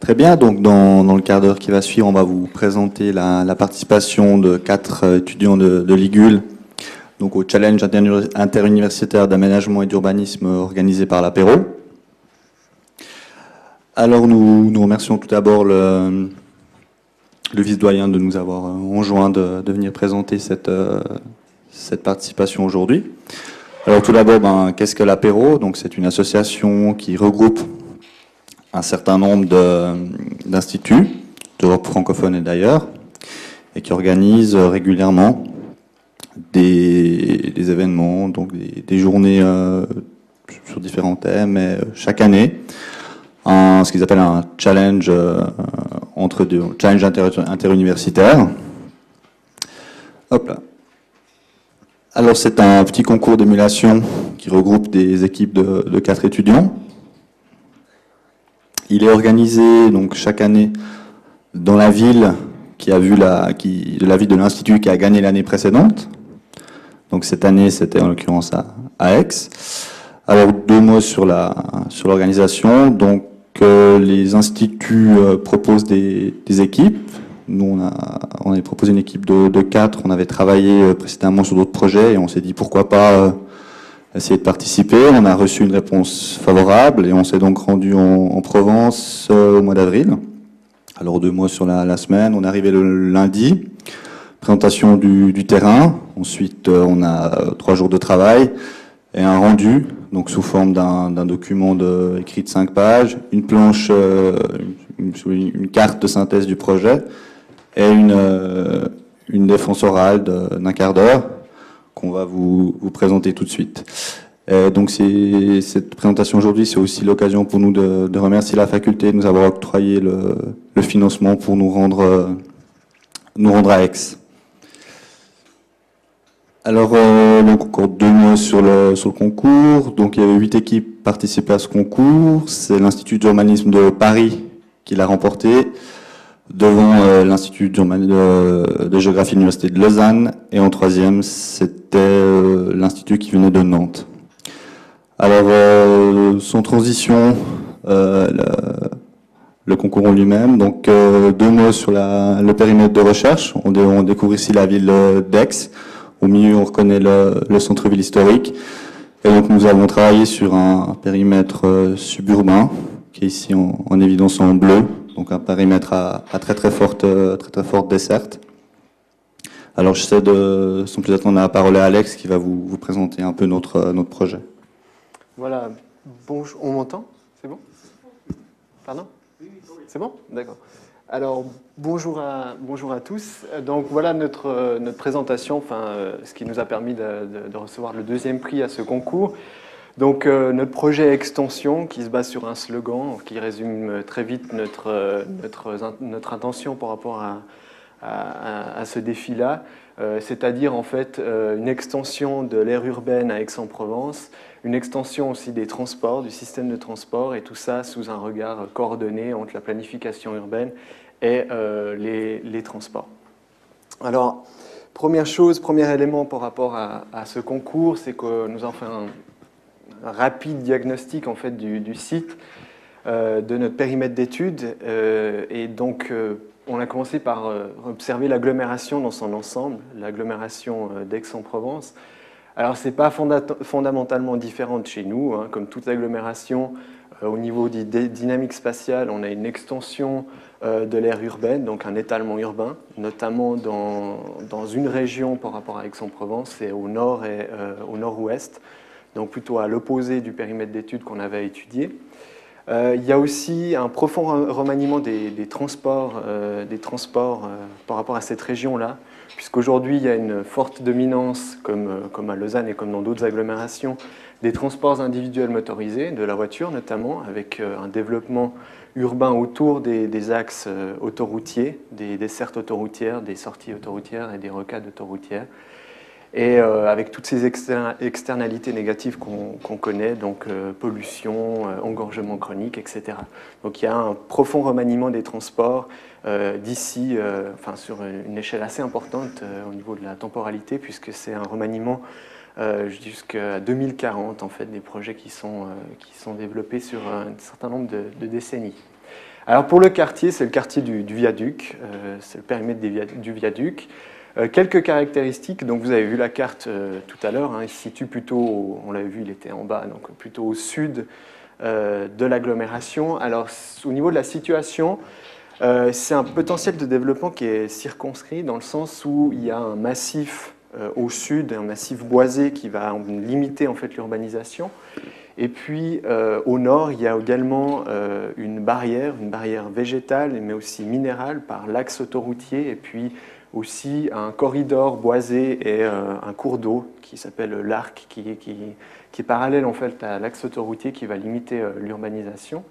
Très bien, donc dans, le quart d'heure qui va suivre, on va vous présenter la, participation de quatre euh, étudiants de, de Ligul donc au challenge interuni- interuniversitaire d'aménagement et d'urbanisme organisé par l'apéro. Alors nous, remercions tout d'abord le, vice-doyen de nous avoir enjoint de, de venir présenter cette, euh, cette participation aujourd'hui. Alors tout d'abord, ben, qu'est-ce que l'apéro? Donc c'est une association qui regroupe un certain nombre d'instituts, d'Europe francophone et d'ailleurs, et qui organise euh, régulièrement des, événements, donc des, journées euh, sur différents thèmes, mais euh, chaque année, un, ce qu'ils appellent un challenge entre deux, challenge inter- interuniversitaire. Hop là. Alors c'est un petit concours d'émulation qui regroupe des équipes de quatre étudiants. Il est organisé donc chaque année dans la ville qui a vu la, qui, de la ville de l'institut qui a gagné l'année précédente. Donc cette année, c'était en l'occurrence à, à Aix. Alors deux mots sur la sur l'organisation. Donc euh, les instituts euh, proposent des, des équipes. Nous, on a on avait proposé une équipe de, de quatre. On avait travaillé euh, précédemment sur d'autres projets et on s'est dit pourquoi pas euh, essayer de participer. On a reçu une réponse favorable et on s'est donc rendu en, en Provence euh, au mois d'avril. Alors deux mois sur la, semaine. On est arrivé le lundi présentation du, terrain. Ensuite, euh, on a euh, trois jours de travail et un rendu, donc sous forme d'un document écrit de cinq pages, une planche, une, carte de synthèse du projet et une, défense orale d'un quart d'heure qu'on va vous, vous présenter tout de suite. Et donc c'est- cette présentation aujourd'hui, c'est aussi l'occasion pour nous de, remercier la faculté de nous avoir octroyé le, financement pour nous rendre, euh, nous rendre à Aix. Alors, euh, donc encore deux mots sur le, sur le concours. Donc, il y avait huit équipes participées à ce concours. C'est l'Institut d'urbanisme de Paris qui l'a remporté, devant euh, l'Institut de, géographie de l'Université de Lausanne. Et en troisième, c'était euh, l'Institut qui venait de Nantes. Alors, euh, sans transition, euh, le, le concours en lui-même. Donc, euh, deux mots sur la- le périmètre de recherche. On, on découvre ici la ville d'Aix. Au milieu, on reconnaît le, le centre-ville historique. Et donc, nous avons travaillé sur un périmètre euh, suburbain, qui est ici en, en évidence en bleu. Donc, un périmètre à, très très forte, euh, très très forte desserte. Alors, j'essaie de, sans plus attendre la parole à Alex, qui va vous, vous présenter un peu notre, euh, notre projet. Voilà, bonjour, on m'entend? C'est bon? Pardon? C'est bon? D'accord. Alors, bonjour à, bonjour à tous. Donc voilà notre, euh, notre présentation, enfin, ce qui nous a permis de recevoir le deuxième prix à ce concours. Donc euh, notre projet Extension, qui se base sur un slogan, qui résume euh, très vite notre, euh, notre, notre intention par rapport à, à, ce défi-là, c'est-à-dire en fait une extension de l'aire urbaine à Aix-en-Provence, une extension aussi des transports, du système de transport, et tout ça sous un regard coordonné entre la planification urbaine et les, les transports. Alors, première chose, premier élément par rapport à, à ce concours, c'est que nous avons fait un, un rapide diagnostic en fait du, site, euh, de notre périmètre d'études, euh, et donc euh, on a commencé par euh, observer l'agglomération dans son ensemble, l'agglomération d'Aix-en-Provence. Alors, ce n'est pas fonda- fondamentalement différent de chez nous. hein. Comme toute agglomération, au niveau des dynamiques spatiales, on a une extension de l'aire urbaine, donc un étalement urbain, notamment dans, dans une région par rapport à Aix-en-Provence, c'est au nord et au nord-ouest, donc plutôt à l'opposé du périmètre d'études qu'on avait étudié. Euh, il y a aussi un profond re- remaniement des, transports, euh, des transports euh, par rapport à cette région-là, puisqu'aujourd'hui il y a une forte dominance, comme, euh, à Lausanne et comme dans d'autres agglomérations, des transports individuels motorisés, de la voiture notamment, avec euh, un développement urbain autour des, axes euh, autoroutiers, des dessertes autoroutières, des sorties autoroutières et des rocades autoroutières et euh, avec toutes ces exter- externalités négatives qu'on connaît, donc euh, pollution, euh, engorgement chronique, etc. Donc il y a un profond remaniement des transports d'ici, enfin sur une échelle assez importante au niveau de la temporalité, puisque c'est un remaniement jusqu'à 2040, en fait, des projets qui sont, qui sont développés sur un certain nombre de décennies. Alors pour le quartier, c'est le quartier du, viaduc, c'est le périmètre du viaduc. Quelques caractéristiques, donc vous avez vu la carte tout à l'heure, hein, il se situe plutôt, on l'a vu, il était en bas, donc plutôt au sud de l'agglomération. Alors au niveau de la situation, c'est un potentiel de développement qui est circonscrit dans le sens où il y a un massif euh, au sud, un massif boisé qui va limiter en fait l'urbanisation. Et puis euh, au nord, il y a également euh, une barrière, une barrière végétale mais aussi minérale par l'axe autoroutier et puis aussi un corridor boisé et un cours d'eau qui s'appelle l'Arc, qui, est parallèle en fait à l'axe autoroutier qui va limiter l'urbanisation.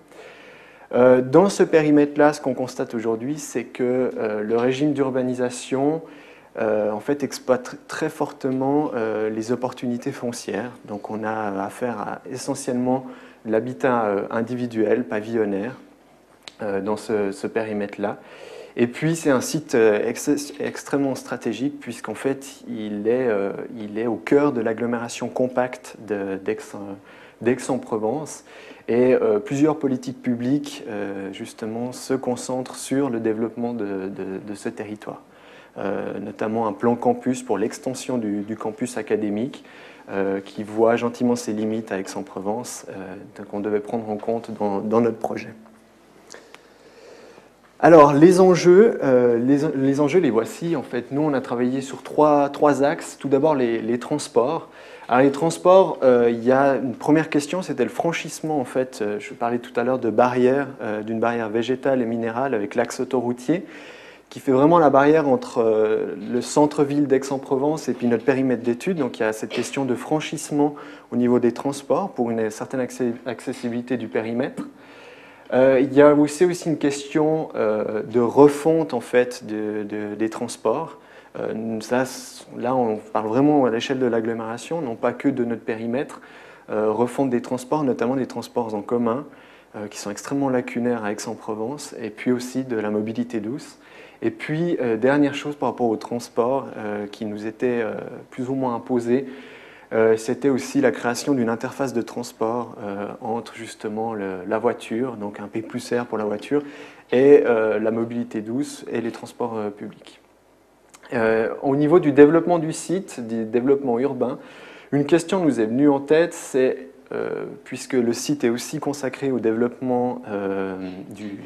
Dans ce périmètre-là, ce qu'on constate aujourd'hui, c'est que le régime d'urbanisation euh, en fait, exploite très fortement euh, les opportunités foncières. Donc on a affaire à essentiellement l'habitat euh, individuel, pavillonnaire, dans ce, périmètre-là. Et puis c'est un site extrêmement stratégique puisqu'en fait il est, il est au cœur de l'agglomération compacte d'Aix-en-Provence et plusieurs politiques publiques justement se concentrent sur le développement de ce territoire. Euh, notamment un plan campus pour l'extension du, campus académique, euh, qui voit gentiment ses limites à Aix-en-Provence, euh, qu'on devait prendre en compte dans, notre projet. Alors, les enjeux, les, enjeux, les voici. En fait, nous, on a travaillé sur trois, axes. Tout d'abord, les, transports. Alors, les transports, il y a une première question, c'était le franchissement. En fait, je parlais tout à l'heure de barrière, d'une barrière végétale et minérale avec l'axe autoroutier qui fait vraiment la barrière entre euh, le centre-ville d'Aix-en-Provence et puis notre périmètre d'études. Donc il y a cette question de franchissement au niveau des transports pour une certaine accessibilité du périmètre. Euh, il y a aussi, aussi une question euh, de refonte en fait des transports. Ça, là, on parle vraiment à l'échelle de l'agglomération, non pas que de notre périmètre. refonte des transports, notamment des transports en commun, qui sont extrêmement lacunaires à Aix-en-Provence, et puis aussi de la mobilité douce. Et puis, euh, dernière chose par rapport au transport euh, qui nous était euh, plus ou moins imposé, c'était aussi la création d'une interface de transport entre justement la voiture, donc un P plus R pour la voiture, et la mobilité douce et les transports publics. au niveau du développement du site, du développement urbain, une question nous est venue en tête, c'est puisque le site est aussi consacré au développement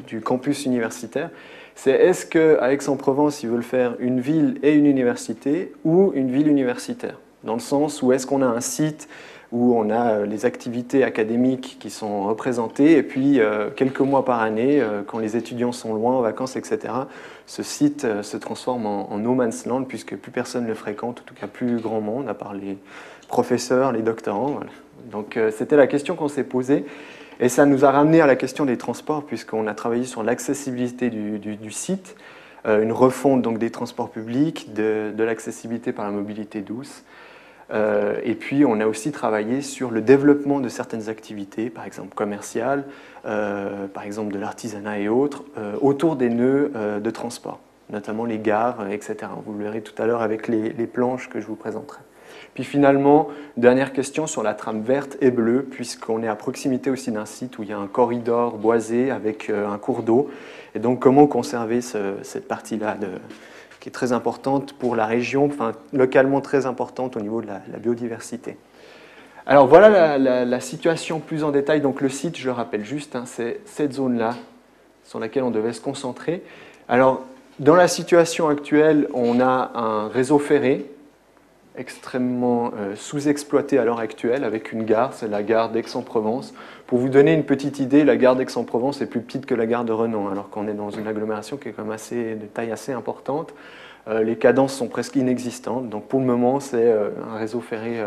du, campus universitaire, c'est est-ce qu'à Aix-en-Provence, ils veulent faire une ville et une université ou une ville universitaire? Dans le sens où est-ce qu'on a un site où on a euh, les activités académiques qui sont représentées, et puis euh, quelques mois par année, euh, quand les étudiants sont loin, en vacances, etc., ce site se transforme en, no man's land, puisque plus personne ne le fréquente, en tout cas plus grand monde, à part les professeurs, les doctorants. Donc c'était la question qu'on s'est posée. Et ça nous a ramené à la question des transports, puisqu'on a travaillé sur l'accessibilité du, site, une refonte donc, des transports publics, de, l'accessibilité par la mobilité douce. Euh, et puis, on a aussi travaillé sur le développement de certaines activités, par exemple commerciales, euh, par exemple de l'artisanat et autres, autour des nœuds de transport, notamment les gares, etc. Vous le verrez tout à l'heure avec les planches que je vous présenterai. Puis finalement, dernière question sur la trame verte et bleue, puisqu'on est à proximité aussi d'un site où il y a un corridor boisé avec euh, un cours d'eau. Et donc comment conserver cette partie-là qui est très importante pour la région, localement très importante au niveau de la, biodiversité. Alors voilà la, situation plus en détail. Donc le site, je le rappelle juste, hein, c'est cette zone-là sur laquelle on devait se concentrer. Alors dans la situation actuelle, on a un réseau ferré extrêmement euh, sous-exploité à l'heure actuelle avec une gare, c'est la gare d'Aix-en-Provence. Pour vous donner une petite idée, la gare d'Aix-en-Provence est plus petite que la gare de Renan, alors qu'on est dans une agglomération qui est quand même assez, de taille assez importante. Euh, les cadences sont presque inexistantes, donc pour le moment c'est euh, un réseau ferré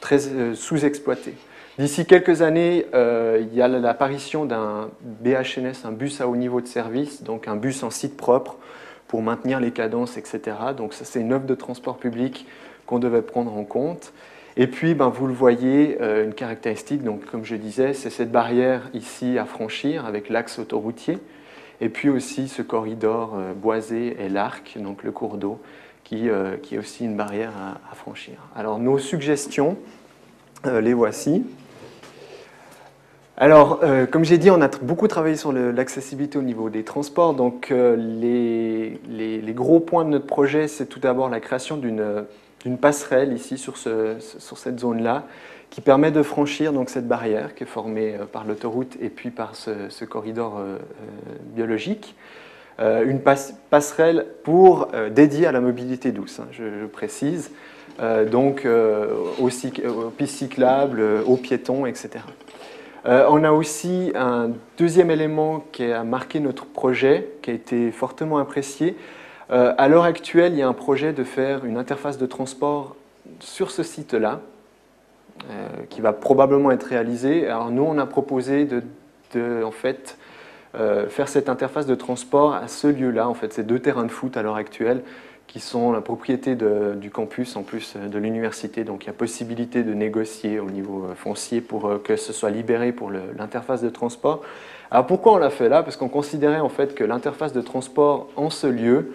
très sous-exploité. D'ici quelques années, il y a l'apparition d'un BHNS, un bus à haut niveau de service, donc un bus en site propre pour maintenir les cadences, etc. Donc ça c'est une offre de transport public qu'on devait prendre en compte. Et puis, ben, vous le voyez, euh, une caractéristique, donc, comme je disais, c'est cette barrière ici à franchir avec l'axe autoroutier, et puis aussi ce corridor euh, boisé et l'arc, donc le cours d'eau, qui, euh, qui, est aussi une barrière à, franchir. Alors, nos suggestions, les voici. Alors, comme j'ai dit, on a beaucoup travaillé sur l'accessibilité au niveau des transports. Donc, les, les, gros points de notre projet, c'est tout d'abord la création d'une passerelle ici sur, ce, cette zone-là, qui permet de franchir donc, cette barrière qui est formée euh, par l'autoroute et puis par ce, corridor biologique. une passerelle pour dédiée à la mobilité douce, hein, je, précise, donc aux, aux, pistes cyclables, aux piétons, etc. Euh, on a aussi un deuxième élément qui a marqué notre projet, qui a été fortement apprécié. Euh, à l'heure actuelle, il y a un projet de faire une interface de transport sur ce site-là, euh, qui va probablement être réalisé. Alors nous, on a proposé de, en fait, faire cette interface de transport à ce lieu-là, en fait, ces deux terrains de foot à l'heure actuelle, qui sont la propriété du campus en plus euh, de l'université. Donc il y a possibilité de négocier au niveau euh, foncier pour euh, que ce soit libéré pour l'interface de transport. Alors pourquoi on l'a fait là? Parce qu'on considérait en fait que l'interface de transport en ce lieu,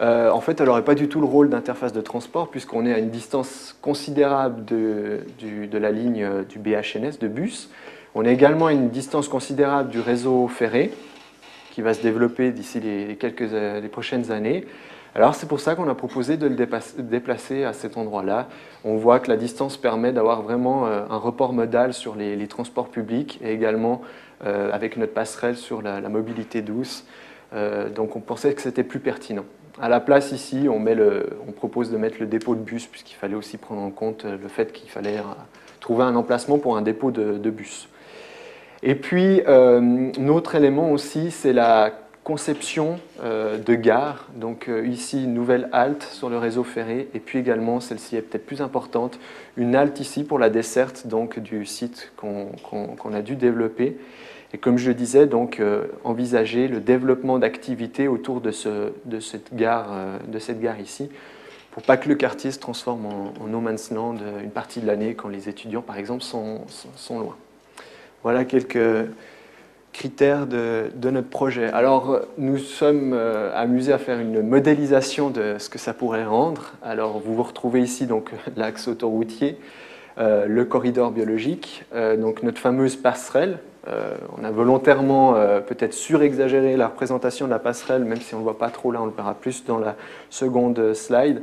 en fait, elle n'aurait pas du tout le rôle d'interface de transport puisqu'on est à une distance considérable de, la ligne du BHNS, de bus. On est également à une distance considérable du réseau ferré qui va se développer d'ici les, quelques, les prochaines années. Alors c'est pour ça qu'on a proposé de le déplacer à cet endroit-là. On voit que la distance permet d'avoir vraiment euh, un report modal sur les, transports publics et également euh, avec notre passerelle sur la, mobilité douce. Euh, donc on pensait que c'était plus pertinent. À la place ici, on, propose de mettre le dépôt de bus puisqu'il fallait aussi prendre en compte le fait qu'il fallait trouver un emplacement pour un dépôt de, bus. Et puis, un autre élément aussi, c'est la conception euh, de gare. Donc euh, ici, nouvelle halte sur le réseau ferré. Et puis également, celle-ci est peut-être plus importante, une halte ici pour la desserte du site qu'on a dû développer. Et comme je le disais, donc, euh, envisager le développement d'activités autour de, ce, de, cette gare, de cette gare ici, pour pas que le quartier se transforme en, en no man's land une partie de l'année quand les étudiants, par exemple, sont, loin. Voilà quelques critères de, notre projet. Alors, nous sommes euh, amusés à faire une modélisation de ce que ça pourrait rendre. Alors, vous vous retrouvez ici donc l'axe autoroutier, euh, le corridor biologique, euh, donc notre fameuse passerelle. on a volontairement peut-être surexagéré la représentation de la passerelle, même si on ne voit pas trop là, on le verra plus dans la seconde slide.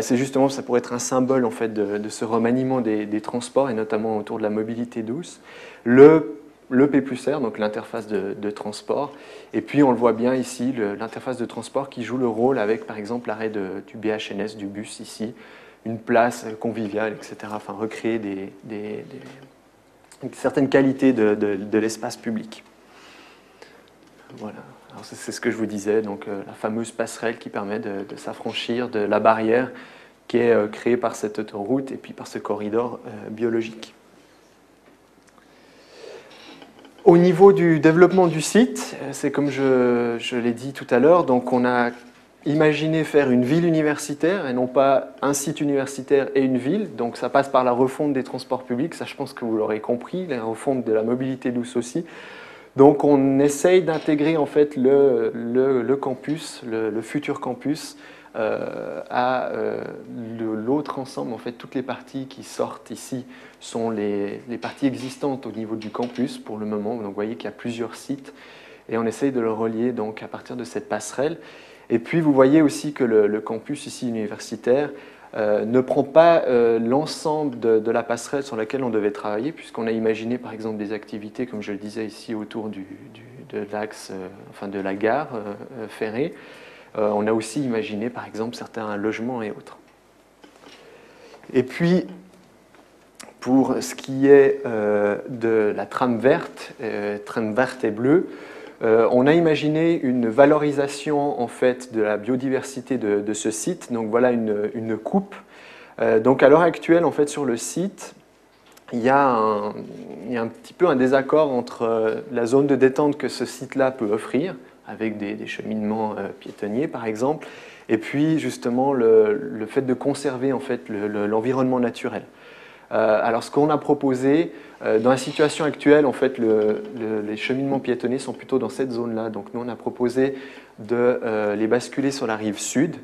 C'est justement, ça pourrait être un symbole en fait de, ce remaniement des, des, transports et notamment autour de la mobilité douce. Le le P plus R, donc l'interface de, transport. Et puis on le voit bien ici, l'interface de transport qui joue le rôle avec par exemple l'arrêt du BHNS, du bus ici, une place conviviale, etc. Enfin recréer des, certaines qualités de, l'espace public. Voilà. C'est ce que je vous disais, donc euh, la fameuse passerelle qui permet de, s'affranchir de la barrière qui est euh, créée par cette autoroute et puis par ce corridor euh, biologique. Au niveau du développement du site, c'est comme je, l'ai dit tout à l'heure, donc on a imaginé faire une ville universitaire et non pas un site universitaire et une ville. Donc ça passe par la refonte des transports publics, ça je pense que vous l'aurez compris, la refonte de la mobilité douce aussi. Donc on essaye d'intégrer en fait le, campus, le, futur campus, euh, à euh, l'autre ensemble, en fait, toutes les parties qui sortent ici sont les, parties existantes au niveau du campus pour le moment. Donc vous voyez qu'il y a plusieurs sites et on essaye de le relier donc à partir de cette passerelle. Et puis vous voyez aussi que le, campus ici universitaire euh, ne prend pas l'ensemble de, la passerelle sur laquelle on devait travailler, puisqu'on a imaginé par exemple des activités, comme je le disais ici, autour de l'axe, enfin de la gare ferrée. Euh, on a aussi imaginé, par exemple, certains logements et autres. Et puis, pour ce qui est euh, de la trame verte, euh, trame verte et bleue, on a imaginé une valorisation en fait de la biodiversité de, ce site. Donc voilà une, coupe. donc à l'heure actuelle, en fait, sur le site, il y, a un, petit peu un désaccord entre la zone de détente que ce site-là peut offrir, avec des, cheminements euh, piétonniers par exemple, et puis justement le, fait de conserver en fait l'environnement naturel. Euh, alors ce qu'on a proposé, euh, dans la situation actuelle, en fait, les cheminements piétonnés sont plutôt dans cette zone-là. Donc nous, on a proposé de les basculer sur la rive sud,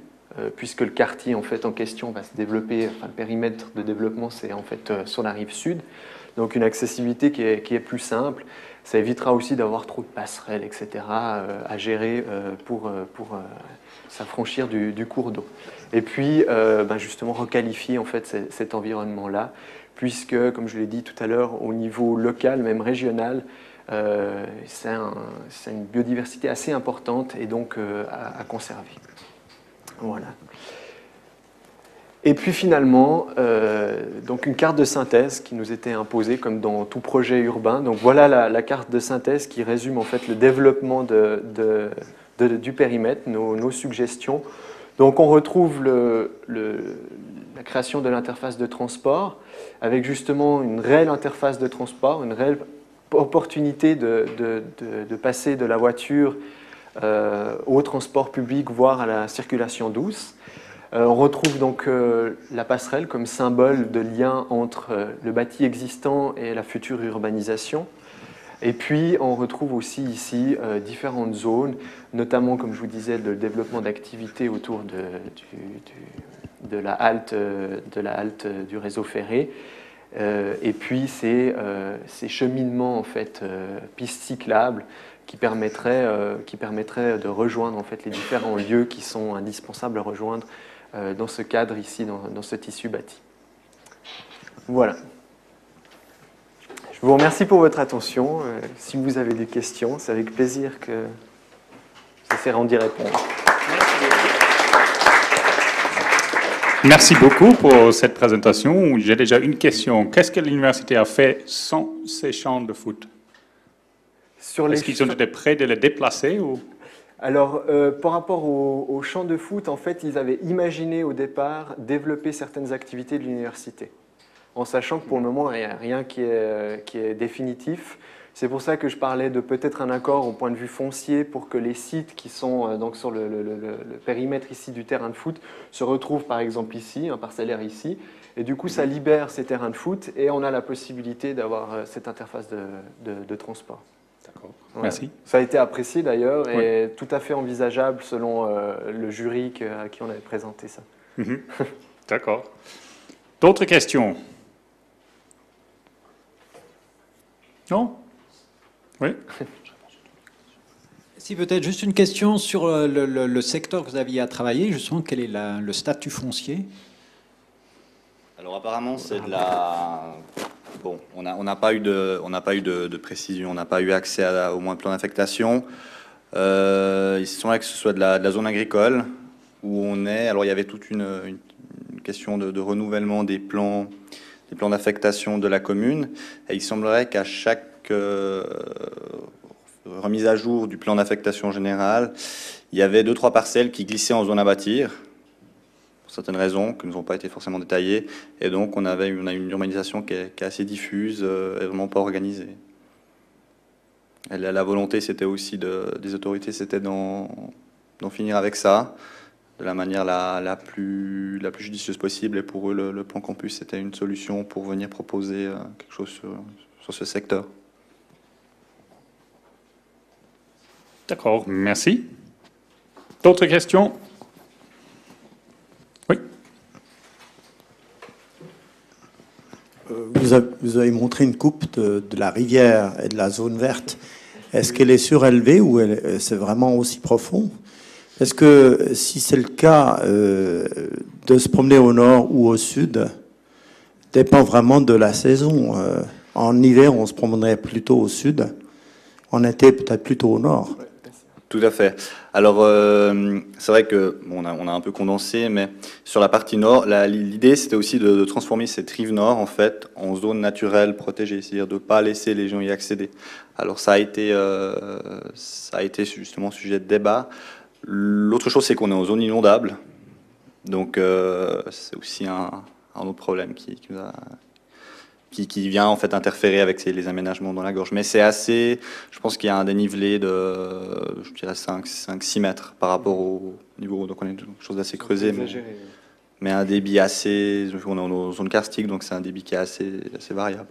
puisque le quartier en, fait, en question va se développer, enfin le périmètre de développement c'est en fait sur la rive sud. Donc une accessibilité qui est, plus simple. Ça évitera aussi d'avoir trop de passerelles, etc. euh, à gérer euh, pour, euh, pour euh, s'affranchir du cours d'eau. Et puis, euh, ben, justement, requalifier en fait ce- cet environnement-là, puisque, comme je l'ai dit tout à l'heure, au niveau local, même régional, euh, c'est un- c'est une biodiversité assez importante et donc euh, à, conserver. Voilà. Et puis finalement, donc une carte de synthèse qui nous était imposée comme dans tout projet urbain. Donc voilà la, carte de synthèse qui résume en fait le développement du périmètre, nos suggestions. Donc on retrouve la création de l'interface de transport avec justement une réelle interface de transport, une réelle opportunité de, passer de la voiture euh, au transport public, voire à la circulation douce. Euh, on retrouve donc euh, la passerelle comme symbole de lien entre le bâti existant et la future urbanisation. Et puis on retrouve aussi ici euh, différentes zones, notamment comme je vous disais le développement d'activités autour de, la halte, euh, euh, du réseau ferré. Et puis ces, euh, cheminements en fait pistes cyclables qui permettraient, de rejoindre en fait les différents lieux qui sont indispensables à rejoindre dans ce cadre ici, dans ce tissu bâti. Voilà. Je vous remercie pour votre attention. Euh, si vous avez des questions, c'est avec plaisir que j'essaierai d'y répondre. Merci beaucoup pour cette présentation. J'ai déjà une question. Qu'est-ce que l'université a fait sans ces champs de foot? Est-ce qu'ils ont été prêts de les déplacer ou? Alors, euh, par rapport au, au champ de foot, en fait, ils avaient imaginé au départ développer certaines activités de l'université, en sachant que pour le moment, il n'y a rien qui est, qui est définitif. C'est pour ça que je parlais de peut-être un accord au point de vue foncier pour que les sites qui sont euh, donc sur le, le- le- le périmètre ici du terrain de foot se retrouvent par exemple ici, un parcellaire ici, et du coup ça libère ces terrains de foot et on a la possibilité d'avoir euh, cette interface de, de- de transport. D'accord. Merci. Ça a été apprécié d'ailleurs et tout à fait envisageable selon euh, le jury que- à qui on avait présenté ça. Mhm. D'accord. D'autres questions? Non? Oui Si peut-être juste une question sur euh, le, le- le secteur que vous aviez à travailler, justement, quel est la- le statut foncier? Alors apparemment c'est de la... Bon, on n'a on pas eu de, on n'a pas eu de, de précision, on n'a pas eu accès à au moins plan d'affectation. Euh, il semblerait que ce soit de la, de la zone agricole où on est. Alors il y avait toute une, une- une question de, de renouvellement des plans, des plans d'affectation de la commune. Et il semblerait qu'à chaque euh, remise à jour du plan d'affectation générale, il y avait deux trois parcelles qui glissaient en zone à bâtir pour certaines raisons qui ne nous ont pas été forcément détaillées. Et donc, on, avait, on a une urbanisation qui est, assez diffuse euh, et vraiment pas organisée. La, volonté, c'était aussi de, des autorités, c'était d'en finir avec ça de la manière la, la, plus, la plus judicieuse possible. Et pour eux, le, le plan campus, c'était une solution pour venir proposer euh, quelque chose sur, sur ce secteur. D'accord, merci. D'autres questions? Oui Euh, Vous avez, vous avez montré une coupe de, de la rivière et de la zone verte. Est-ce qu'elle est surélevée ou c'est vraiment aussi profond? Est-ce que si c'est le cas, euh, de se promener au nord ou au sud dépend vraiment de la saison Euh, En hiver, on se promènerait plutôt au sud. En été, peut-être plutôt au nord. Tout à fait. Alors, euh, c'est vrai que on, a, un peu condensé, mais sur la partie nord, l'idée c'était aussi de, transformer cette rive nord en fait en zone naturelle protégée, c'est-à-dire de ne pas laisser les gens y accéder. Alors, ça a été, ça a été justement sujet de débat. L'autre chose, c'est qu'on est en zone inondable, donc euh, c'est aussi un, un autre problème qui, qui nous a- qui, qui vient en fait interférer avec ces- les aménagements dans la gorge. Mais c'est assez, je pense qu'il y a un dénivelé de, je dirais 5, 5 6 mètres par rapport au niveau, donc on est quelque chose d'assez creusé, mais, mais un débit assez, on est en zone karstique, donc c'est un débit qui est assez, assez variable.